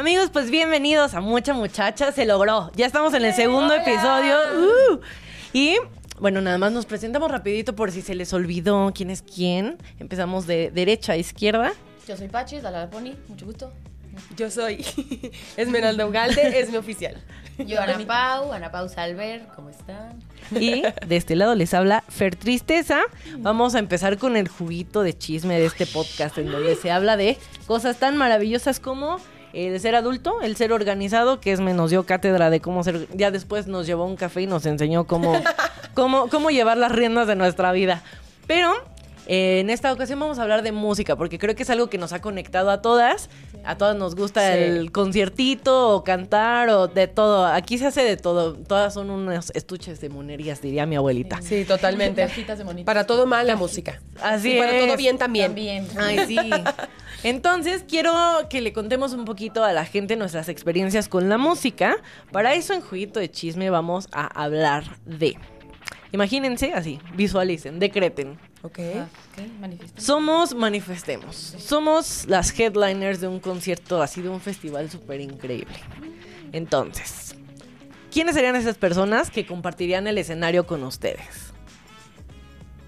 Amigos, pues bienvenidos a Mucha Muchacha. Se logró. Ya estamos en el segundo episodio. Uh. Y bueno, nada más nos presentamos rapidito por si se les olvidó quién es quién. Empezamos de derecha a izquierda. Yo soy Pachis, la Pony, mucho gusto. Yo soy Esmeralda Ugalde, es mi oficial. Yo, Ana Pau, Ana Pau Salver, ¿cómo están? Y de este lado les habla Fer Tristeza. Vamos a empezar con el juguito de chisme de este podcast en donde se habla de cosas tan maravillosas como el ser adulto, el ser organizado, que es me nos dio cátedra de cómo ser. Ya después nos llevó un café y nos enseñó cómo, cómo, cómo llevar las riendas de nuestra vida. Pero eh, en esta ocasión vamos a hablar de música, porque creo que es algo que nos ha conectado a todas. A todas nos gusta Sí. el conciertito o cantar o de todo. Aquí se hace de todo. Todas son unos estuches de monerías, diría mi abuelita. Sí, totalmente. Cajitas de monitos. Para todo mal la música. Así y para es. todo bien también. También. Ay, sí. Entonces, quiero que le contemos un poquito a la gente nuestras experiencias con la música. Para eso, en Juguito de Chisme, vamos a hablar de. Imagínense así, visualicen, decreten. Ok. Ah, ok, manifiesta. Somos, manifestemos. Somos las headliners de un concierto así, de un festival súper increíble. Entonces, ¿quiénes serían esas personas que compartirían el escenario con ustedes?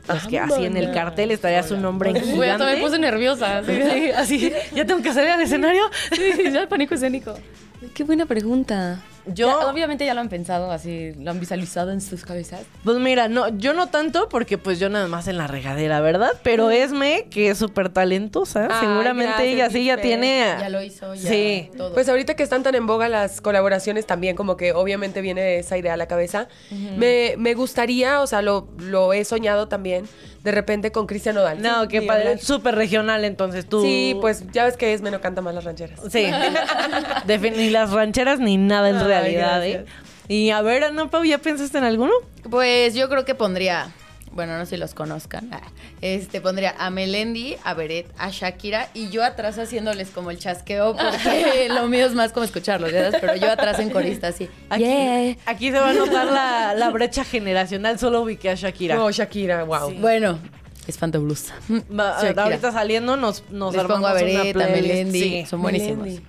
Las que así en el cartel estaría su nombre en Güey, hasta me gigante. puse nerviosa. Sí, Sí, así, ya tengo que salir al escenario. sí, ya el pánico escénico. Qué buena pregunta. Yo- Ya, obviamente ya lo han pensado así, lo han visualizado en sus cabezas. Pues mira, no, yo no tanto porque pues yo nada más en la regadera, ¿verdad? Pero Esme, que es súper talentosa, Ay, seguramente gracias, ella sí ya tiene... Ya lo hizo, ya Sí. todo. Pues ahorita que están tan en boga las colaboraciones también, como que obviamente viene esa idea a la cabeza. me, me gustaría, o sea, lo, lo he soñado también, de repente con Cristian Nodal. No, Sí, qué padre, súper regional entonces tú... Sí, pues ya ves que Esme no canta más las rancheras. Sí, ni las rancheras ni nada en realidad, ¿eh? Y a ver, Ana Pau, ¿ya pensaste en alguno? Pues yo creo que pondría, bueno, no sé si los conozcan, ah, este pondría a Melendi, a Beret, a Shakira y yo atrás haciéndoles como el chasqueo porque lo mío es más como escucharlos, ¿verdad? Pero yo atrás en corista así. Aquí, Yeah. aquí se va a notar la, la brecha generacional, solo ubiqué a Shakira. No, Shakira, wow. Bueno, es Shakira. ahorita saliendo nos, nos Les pongo armamos a una Beret, a playlist. Melendi, Sí. son buenísimos. Melendi.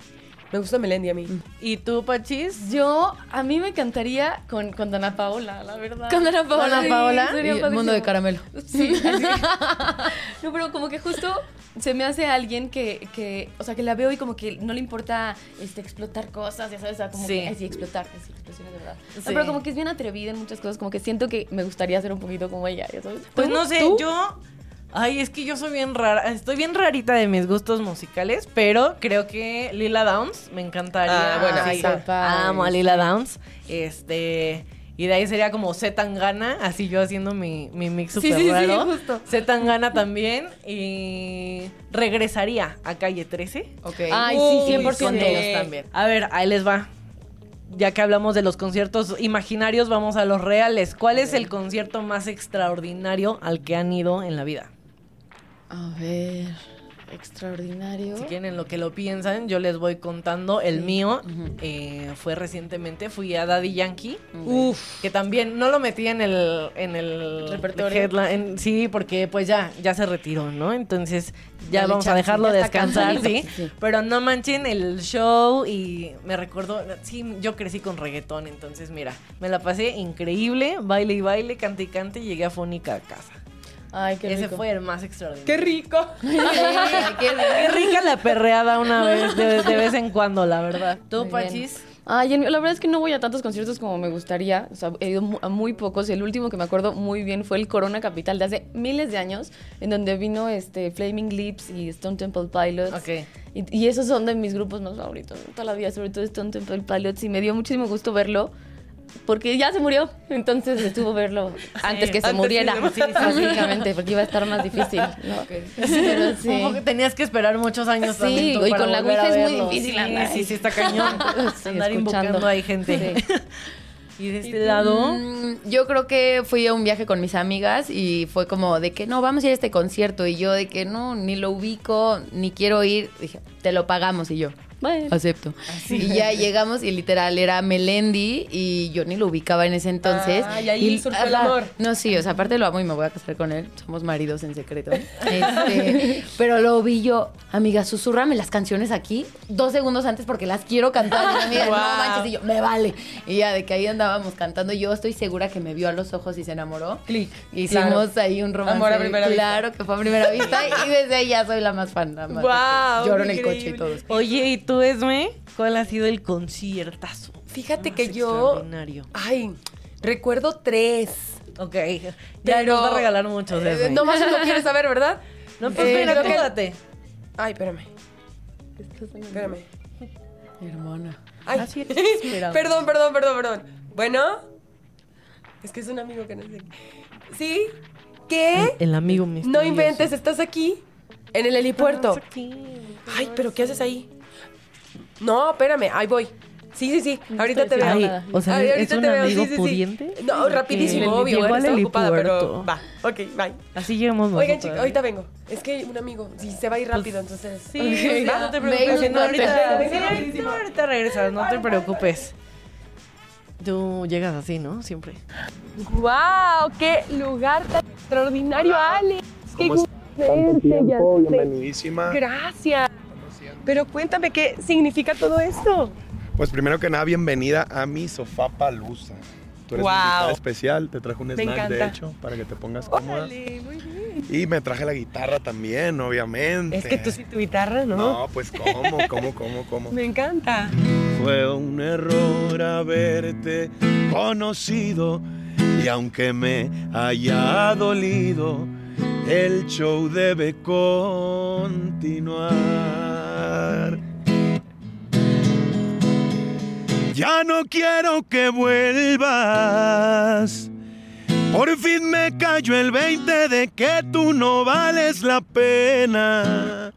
Me gusta Melendi a mí. ¿Y tú, Pachis? Yo, a mí me encantaría con, con Dana Paola, la verdad. Con Dana Paola. Dana Paola. Sería el mundo de caramelo. Sí. no, pero como que justo se me hace alguien que, que, o sea, que la veo y como que no le importa este, explotar cosas, ya sabes, o sea, como Sí. que, ay, sí, explotar, sí, explosiones de verdad. No, Sí. pero como que es bien atrevida en muchas cosas, como que siento que me gustaría ser un poquito como ella, ya sabes. Pues no sé, ¿Tú? yo. Ay, es que yo soy bien rara. Estoy bien rarita de mis gustos musicales, pero creo que Lila Downs me encantaría. Ah, bueno, Ay, sí, padre, Amo a Lila Downs. Este. Y de ahí sería como Z Tangana, así yo haciendo mi, mi mix Sí, súper sí, sí, raro. justo. Z Tangana también. Y regresaría a calle 13. Ok. Ay, Uy, sí, 100%. Con Sí. todos también. A ver, ahí les va. Ya que hablamos de los conciertos imaginarios, vamos a los reales. ¿Cuál es el concierto más extraordinario al que han ido en la vida? A ver, extraordinario. Si quieren en lo que lo piensan, yo les voy contando. El mío eh, fue recientemente, fui a Daddy Yankee. Uf. Que también no lo metí en el, en el Repertorio. headline- en- sí, porque pues ya, ya se retiró, ¿no? Entonces ya Dale vamos a dejarlo descansar, ¿sí? Pero no manchen el show y me recuerdo, sí, yo crecí con reggaetón, entonces mira, me la pasé increíble, baile y baile, cante y cante, y llegué a Fónica a casa. Ay, qué Ese rico. fue el más extraordinario. ¡Qué rico! Qué rica la perreada una vez, de, de vez en cuando, la verdad. ¿Tú. Pachis? Ay, la verdad es que no voy a tantos conciertos como me gustaría. O sea, he ido a muy pocos. El último que me acuerdo muy bien fue el Corona Capital de hace miles de años, en donde vino este Flaming Lips y Stone Temple Pilots. Ok. Y, y esos son de mis grupos más favoritos toda la vida, sobre todo Stone Temple Pilots. Y me dio muchísimo gusto verlo. Porque ya se murió, entonces estuvo verlo antes que se antes muriera, sí, sí, básicamente, porque iba a estar más difícil, ¿no? Pero sí. Tenías que esperar muchos años Sí, y con la a Ouija es muy difícil Sí, andar sí, sí, está cañón. Andar invocando ahí gente. Y de este lado... Mm, yo creo que fui a un viaje con mis amigas y fue como de que no, vamos a ir a este concierto. Y yo de que no, ni lo ubico, ni quiero ir. Dije, te lo pagamos y yo. Bueno. Acepto. Y ya llegamos y literal era Melendi y yo ni lo ubicaba en ese entonces. Ah, y ahí surgió el amor. No, sí, o sea, aparte lo amo y me voy a casar con él. Somos maridos en secreto. Este, pero lo vi yo, amiga, susúrrame las canciones aquí dos segundos antes porque las quiero cantar. Y amiga, Wow. no manches, y yo, me vale. Y ya de que ahí andábamos cantando, yo estoy segura que me vio a los ojos y se enamoró. Clic. Hicimos Claro. ahí un romance. Amor a primera vista. claro que fue a primera vista y desde ahí ya soy la más fan. nada más Guau, Lloro en el coche y todo. Oye, ¿y tú, Esme? ¿Cuál ha sido el conciertazo? Fíjate más que yo. extraordinario? Ay, recuerdo tres. Ok. Ya Pero- nos va a regalar muchos, Eh, Esme. no más uno quieres saber, ¿verdad? No, pues Eh, mira, que- acomódate. Ay, espérame. Espérame. Hermana. Ay, Así es, esperaba. perdón, perdón, perdón, perdón. Bueno, es que es un amigo que no sé. ¿Sí? ¿Qué? El amigo No misterioso. inventes, estás aquí, en el helipuerto. Estamos aquí. Ay, pero ¿qué haces ahí? No, espérame, ahí voy. Sí, sí, sí, ahorita te estoy veo. o sea, Ay, ¿es un te veo, amigo sí, sí, sí. pudiente? No, rapidísimo, obvio, Llegó al está ocupada, pero va. Ok, bye. Así llegamos. Oigan, chicos, ahorita vengo. Es que un amigo, sí, se va a ir rápido, entonces. Sí, pues, va. no te preocupes. no, ahorita, ahorita, ahorita regresas, no te preocupes. Tú llegas así, ¿no? Siempre. ¡Wow! ¡Qué lugar tan extraordinario, Alex! ¡Qué ¿Cómo gusto Tanto verte, bienvenidísima. Gracias. Pero cuéntame qué significa todo esto. Pues primero que nada, bienvenida a mi sofá palusa. Tú eres invitada especial, te traje un Me snack de hecho para que te pongas cómoda. Órale, muy bien. Y me traje la guitarra también, obviamente. Es que tú sí tu guitarra, ¿no? No, pues cómo, cómo, cómo, cómo. Me encanta. Fue un error haberte conocido y aunque me haya dolido, el show debe continuar. Ya no quiero que vuelvas. Por fin me cayó el 20 de que tú no vales la pena.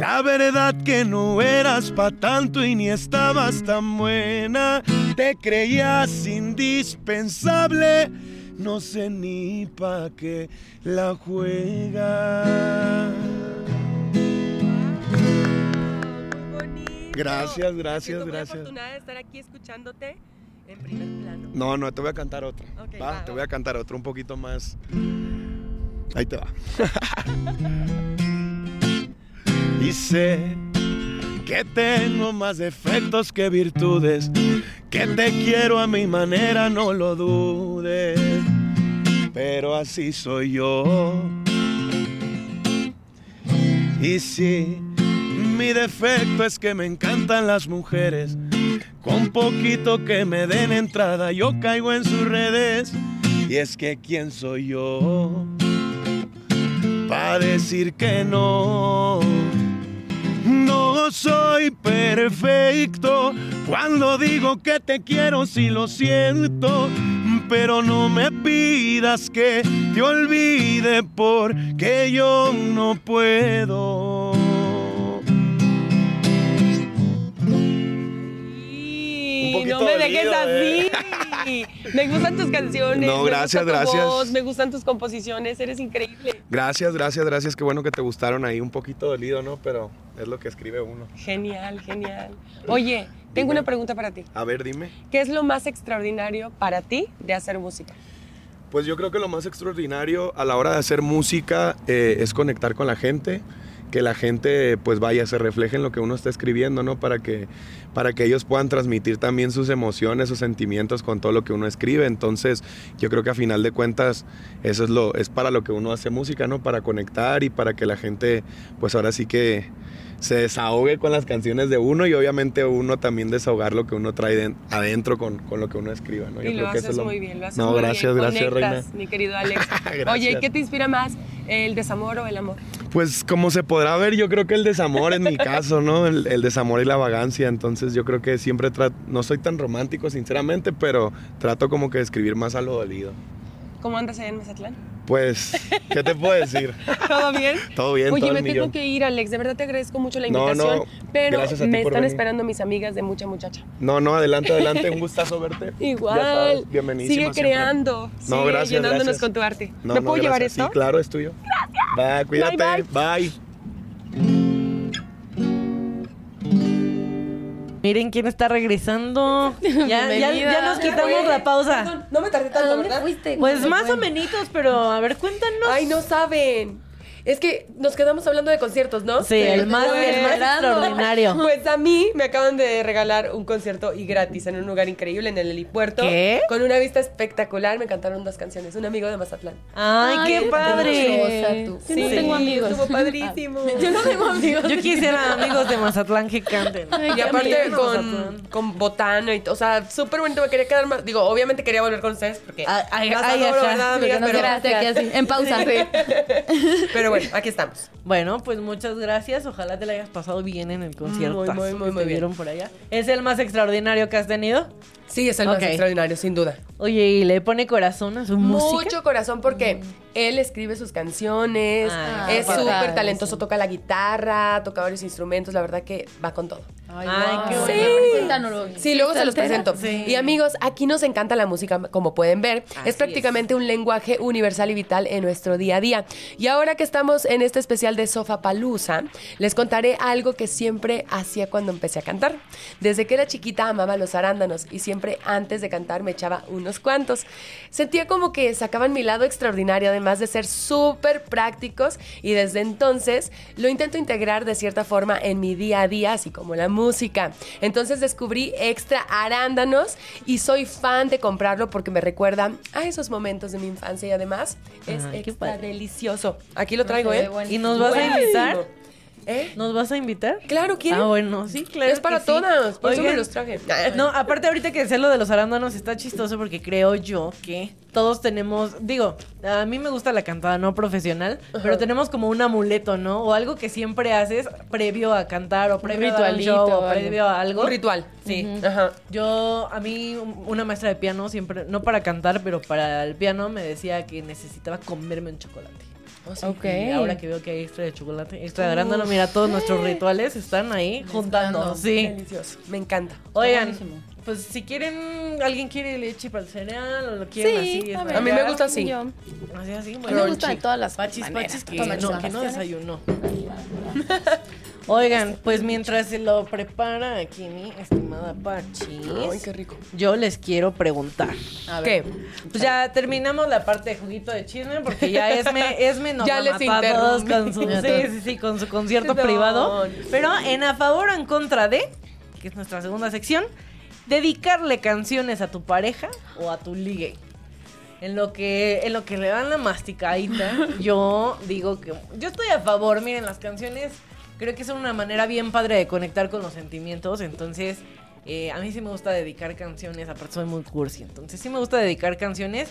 La verdad que no eras pa' tanto y ni estabas tan buena. Te creías indispensable, no sé ni pa' qué la juega. Gracias, gracias, Siento muy gracias. afortunada de estar aquí escuchándote en primer plano. No, no, te voy a cantar otra. Va, va, te va. voy a cantar otra un poquito más. Ahí te va. y sé que tengo más defectos que virtudes, que te quiero a mi manera, no lo dudes. Pero así soy yo. Y sí, mi defecto es que me encantan las mujeres. Con poquito que me den entrada, yo caigo en sus redes. Y es que quién soy yo para decir que no. No soy perfecto cuando digo que te quiero, si lo siento. Pero no me pidas que te olvide porque yo no puedo. Sí, poquito no me así. Me gustan tus canciones. No, me gracias, tu gracias. voz, me gustan tus composiciones, eres increíble. Gracias, gracias, gracias. Qué bueno que te gustaron ahí. Un poquito dolido, ¿no? Pero es lo que escribe uno. Genial, genial. Oye, tengo Dime. una pregunta para ti. A ver, dime. ¿Qué es lo más extraordinario para ti de hacer música? Pues yo creo que lo más extraordinario a la hora de hacer música eh, es conectar con la gente, que la gente pues vaya, se refleje en lo que uno está escribiendo, ¿no? Para que, para que ellos puedan transmitir también sus emociones, sus sentimientos con todo lo que uno escribe. Entonces yo creo que a final de cuentas eso es, lo, es para lo que uno hace música, ¿no? Para conectar y para que la gente pues ahora sí que se desahogue con las canciones de uno y obviamente uno también desahogar lo que uno trae den- adentro con, con lo que uno escriba, ¿no? Yo y lo creo que eso es lo- muy bien, lo haces No, muy gracias, bien. gracias, Conectas, reina. mi querido Alex. Oye, ¿y qué te inspira más? ¿El desamor o el amor? Pues como se podrá ver, yo creo que el desamor en mi caso, ¿no? El, el desamor y la vagancia. Entonces yo creo que siempre trato, no soy tan romántico, sinceramente, pero trato como que de escribir más a lo dolido. ¿Cómo andas allá en Mazatlán? Pues, ¿qué te puedo decir? ¿Todo bien? Todo bien, Oye, todo me tengo millón. que ir, Alex. De verdad te agradezco mucho la No, invitación. no, pero gracias a ti me están venir. esperando mis amigas de mucha muchacha. No, no, adelante, adelante. Un gustazo verte. Igual. bienvenidísima Sigue siempre. creando. No, sigue gracias, llenándonos gracias. con tu arte. No, ¿Me no, puedo llevar gracias. esto? Sí, claro, es tuyo. Va, cuídate. bye. bye. Miren quién está regresando. Ya, ya, ya nos quitamos la pausa. Perdón, no me tardé ¿A tanto, dónde ¿verdad? fuiste? Pues más o menos, pero a ver, cuéntanos. Ay, no saben. Es que nos quedamos hablando de conciertos, ¿no? Sí, el más, Pues- el más extraordinario. Pues a mí me acaban de regalar un concierto y gratis en un lugar increíble en el helipuerto. ¿Qué? Con una vista espectacular. Me cantaron dos canciones. Un amigo de Mazatlán. Ay, qué padre. Yo no tengo amigos. Estuvo padrísimo. Yo no tengo amigos. Yo quisiera amigos de Mazatlán que canten. Y aparte con, con botano y todo. O sea, súper bonito. Me quería quedar más. Digo, obviamente quería volver con ustedes porque. Ay, ay, ay, en pausa. pero bueno, aquí estamos. Bueno, pues muchas gracias. Ojalá te la hayas pasado bien en el concierto. Muy, muy, muy, muy bien. vieron por allá. ¿Es el más extraordinario que has tenido? Sí, es el más extraordinario, sin duda. Oye, ¿y le pone corazón a su música? Mucho corazón porque él escribe sus canciones, Ah, es padre, súper sí. talentoso, toca la guitarra, toca varios instrumentos, la verdad que va con todo. Ay, Ay, wow. qué Sí. bueno. Preséntanoslo. Sí, luego se los presento. Sí. Y amigos, aquí nos encanta la música, como pueden ver. Así es prácticamente un lenguaje universal y vital en nuestro día a día. Y ahora que estamos en este especial de Sofa Palusa, les contaré algo que siempre hacía cuando empecé a cantar. Desde que era chiquita amaba los arándanos y siempre antes de cantar me echaba unos cuantos. Sentía como que sacaban mi lado extraordinario, además de ser súper prácticos. Y desde entonces lo intento integrar de cierta forma en mi día a día, así como la música. Entonces descubrí extra arándanos y soy fan de comprarlo porque me recuerda a esos momentos de mi infancia y además es Ay, extra delicioso. Aquí lo traigo, ¿eh? ¿Y nos vas a invitar? ¿Eh? ¿Nos vas a invitar? Claro, ¿quieren? Ah, bueno, sí, claro. Es para que sí. todas, por eso me Oigan, los traje. No, aparte ahorita que sé lo de los arándanos está chistoso porque creo yo que todos tenemos, digo, a mí me gusta la cantada no profesional, pero tenemos como un amuleto, ¿no? O algo que siempre haces previo a cantar o previo a un ritualito show, o previo a algo. Un ritual. Sí. Ajá. Yo, a mí, una maestra de piano siempre, no para cantar, pero para el piano me decía que necesitaba comerme un chocolate. Ok. Y ahora que veo que hay extra de chocolate, extra de arándano, mira, todos nuestros rituales están ahí juntando. Sí. Delicioso. Me encanta. Oigan, buenísimo. pues si quieren, alguien quiere leche para el cereal o lo quieren Sí, así. a es ver. A mí me gusta así. Yo. Así, así, A mí bueno. me gusta de todas las Pachis, maneras. pachis, que no, que no desayunó. Oigan, pues mientras se lo prepara aquí mi estimada Pachis, Ay, qué rico. yo les quiero preguntar. A ver. ¿Qué? Pues ya terminamos la parte de juguito de chisme porque ya Esme, Esme nos Ya va a les a todos con su, sí, sí, sí, con su concierto No. privado. Pero en a favor o en contra de, que es nuestra segunda sección, dedicarle canciones a tu pareja o a tu ligue. En lo que, en lo que le dan la masticadita, yo digo que yo estoy a favor. Miren, las canciones creo que son una manera bien padre de conectar con los sentimientos. Entonces, eh, a mí sí me gusta dedicar canciones. Aparte, soy muy cursi. Entonces, sí me gusta dedicar canciones.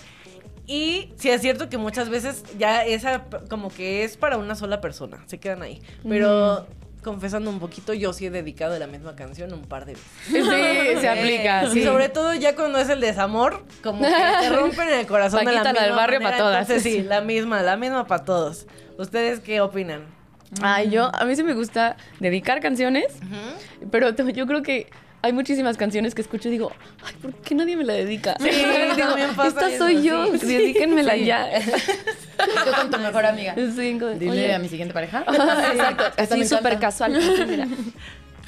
Y sí es cierto que muchas veces ya esa como que es para una sola persona. Se quedan ahí. Pero confesando un poquito, yo sí he dedicado la misma canción un par de veces. Sí, se aplica, Y sí. sobre todo ya cuando es el desamor, como que te rompen el corazón de la Paquita, la del misma barrio manera. pa' todas. Entonces, sí, la misma, la misma para todos. ¿Ustedes qué opinan? Ay, yo, a mí sí me gusta dedicar canciones, pero yo creo que hay muchísimas canciones que escucho y digo, ay, ¿por qué nadie me la dedica? Sí, pasa Esta eso, soy yo, sí. dedíquenmela Sí. ya. Tú con tu mejor amiga. Sí, como, Dile oye, a mi siguiente pareja. Exacto, así súper casual. mira.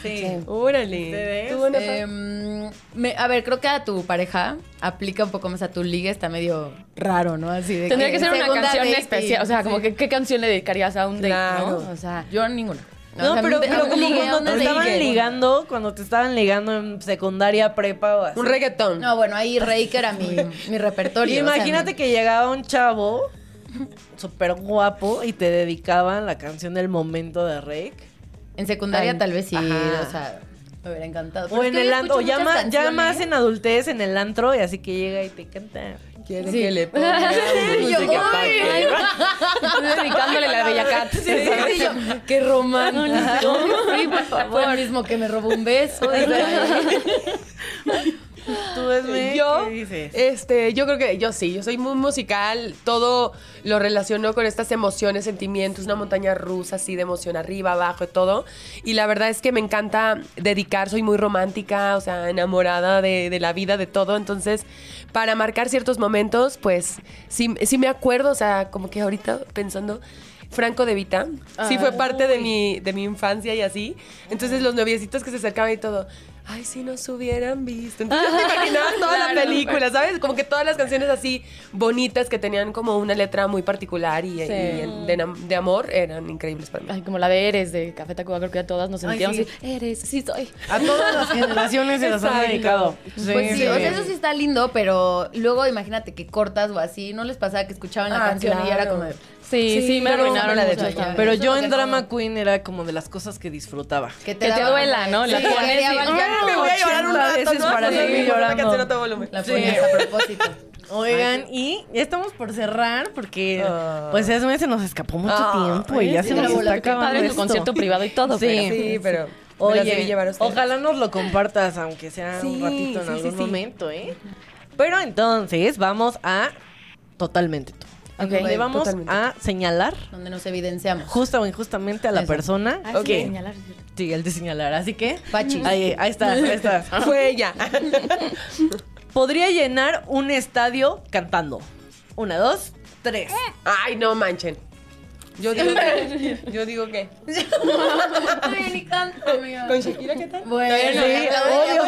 Sí. Órale. ¿Ustedes? ¿Tú, Ana Fa? Em, me- a ver, creo que a tu pareja aplica un poco más a tu liga, está medio raro, ¿no? Así de Tendría que ser una canción date, especial, o sea, como sí. que ¿qué canción le dedicarías a un date, Claro. no? O sea, Yo ninguna. No, O sea, pero, pero como ligue, cuando te ligue. estaban ligando, cuando te estaban ligando en secundaria, prepa o así. Un reggaetón. No, bueno, ahí Rey que era mi, mi repertorio. o sea, Imagínate que llegaba un chavo súper guapo y te dedicaban la canción del momento de Rake. En secundaria Ay, tal vez sí, ajá. o sea, me hubiera encantado. O Pero es en el antro, o ya, ma- ya canciones. más en adultez, en el antro, y así que llega y te canta. ¿Quiere Sí. que le ponga Yo, dedicándole la Bella Cat. Sí, sí, yo, qué romántico. Sí, por Fue favor. el mismo que me robó un beso. Tú, Esme, Yo, ¿qué dices? este, yo creo que yo sí, yo soy muy musical, todo lo relaciono con estas emociones, sentimientos, una montaña rusa así de emoción arriba, abajo y todo. Y la verdad es que me encanta dedicar, soy muy romántica, o sea, enamorada de, de la vida, de todo. Entonces, para marcar ciertos momentos, pues sí, sí me acuerdo, o sea, como que ahorita pensando. Franco de Vita, sí fue parte de mi, de mi infancia y así. Entonces los noviecitos que se acercaban y todo, ay, si nos hubieran visto. Entonces yo te imaginaba toda la película, ¿sabes? Como que todas las canciones así bonitas que tenían como una letra muy particular y, y de, amor eran increíbles para mí. Ay, como la de Eres de Café Tacuba, creo que ya todas nos Ay, sentíamos sí. así. Eres, sí soy. A todas las generaciones se las han dedicado. Pues sí, o sea, eso sí está lindo, pero luego imagínate que cortas o así, ¿no les pasaba que escuchaban la Ah, canción y ya era claro. como Sí, sí, me arruinaron la de. Pero Eso yo en Drama. Queen era como de las cosas que disfrutaba. que Que te duela, ¿no? La Sí, pones generaba y- llanto. me voy a llorar un 80 rato, veces ¿no? para Sí, seguir llorando. la canción a. La Sí. propósito. Oigan, y ya estamos por cerrar porque Ah. pues ese se nos escapó mucho Ah, tiempo y ya sí, se la nos está acabando Padre en tu esto. concierto privado y todo. Sí. pero- Sí, pero Oye, ojalá nos lo compartas, aunque sea un Sí, ratito en sí, algún sí, sí. momento, ¿eh? Pero entonces vamos a totalmente tú. Ok. Le vamos Totalmente. a señalar Donde nos evidenciamos. justa o injustamente a la Eso. persona Ah, sí, que señalar, es cierto. sí, el de señalar. Así que Pachis. ahí, ahí está, ahí está. Fue ella. Podría llenar un estadio cantando. Una, dos, tres. Ay, no manchen. Yo digo que. Yo digo que. Ay, ni canto, amiga. ¿Con Shakira qué tal? Bueno, Sí, obvio.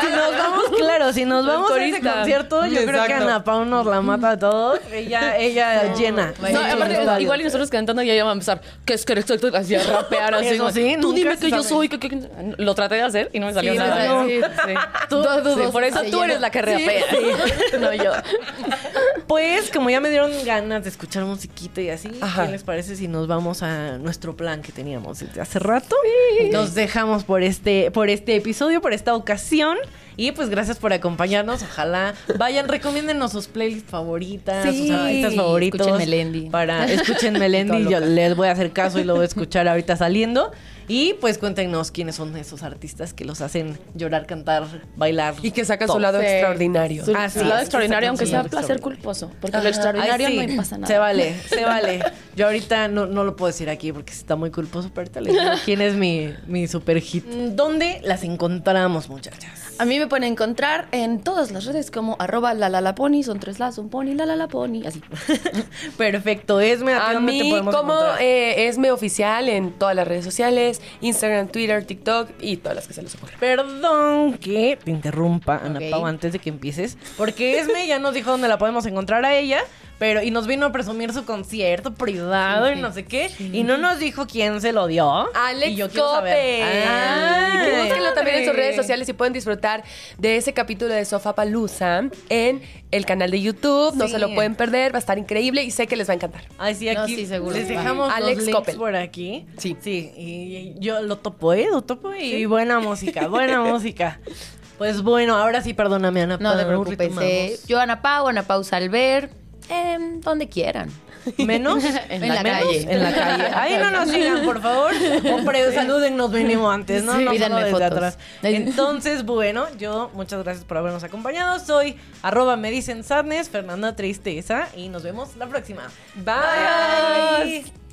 Si nos vamos, claro, si nos vamos a ese concierto, yo creo que. Ana Pau nos la mata a todos. Ella, ella llena. No, aparte, igual y nosotros cantando ya iba a empezar. ¿Qué es que eres tú? Así a rapear así. Eso como, sí, Tú dime que yo soy. que- que- Lo traté de hacer y no me salió Sí, nada. Sí, sí. Tú- Sí, tú- por eso tú eres la que rapea. No yo. Pues, como ya me dieron ganas de escuchar musiquita y así, Ajá. ¿qué les parece si nos vamos a nuestro plan que teníamos desde hace rato? Nos dejamos por este, por este episodio, por esta ocasión. Y pues gracias por acompañarnos. Ojalá vayan, recomiéndennos sus playlists favoritas, Sí. sus artistas favoritos. Escuchen Melendi. Para, escuchen Melendi, yo les voy a hacer caso y lo voy a escuchar ahorita saliendo. Y pues cuéntenos quiénes son esos artistas que los hacen llorar, cantar, bailar. Y que saca su lado Sí. extraordinario. Su, Ah, su sí, lado extraordinario, aunque sea placer culposo. Porque Ajá. lo extraordinario Ay, sí, no me pasa nada. Se vale, se vale. Yo ahorita no, no lo puedo decir aquí porque está muy culposo, pero ahorita les digo quién es mi, mi super hit. ¿Dónde las encontramos, muchachas? A mí me pueden encontrar en todas las redes como arroba la la la pony, son tres las, un pony, la la la pony, así. Perfecto, Esme, ¿a, A te mí, podemos como eh, Esme Oficial en todas las redes sociales, Instagram, Twitter, TikTok y todas las que se les ocurran. Perdón que te interrumpa, Ana Ok. Pau, antes de que empieces. Porque Esme ya nos dijo dónde la podemos encontrar a ella. Pero, y nos vino a presumir su concierto privado y no sé qué. Y no nos dijo quién se lo dio. Alex y yo quiero saber. Cope. Ah, y que búsquenlo también en sus redes sociales y pueden disfrutar de ese capítulo de Sofa Palusa en el canal de YouTube. No se lo pueden perder, va a estar increíble y sé que les va a encantar. Ay, sí, No, aquí sí, seguro. les dejamos Alex los links por aquí. Sí. Sí, y yo lo topo, ¿eh? Lo topo y buena música, buena música. Pues bueno, ahora sí, perdóname, Ana. No te preocupes. eh, yo, Ana Pau, Ana Pau Salver, em, donde quieran. ¿Menos? En la calle. En la calle. Ahí no nos sigan, por favor. Hombre, salúdennos mínimo antes, ¿no? Sí, no solo desde fotos. atrás. Entonces, bueno, yo muchas gracias por habernos acompañado. Soy arroba me dicen sadness, Fernanda Tristeza, y nos vemos la próxima. Bye. Bye.